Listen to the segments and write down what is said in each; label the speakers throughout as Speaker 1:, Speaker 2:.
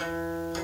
Speaker 1: Música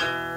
Speaker 1: thank you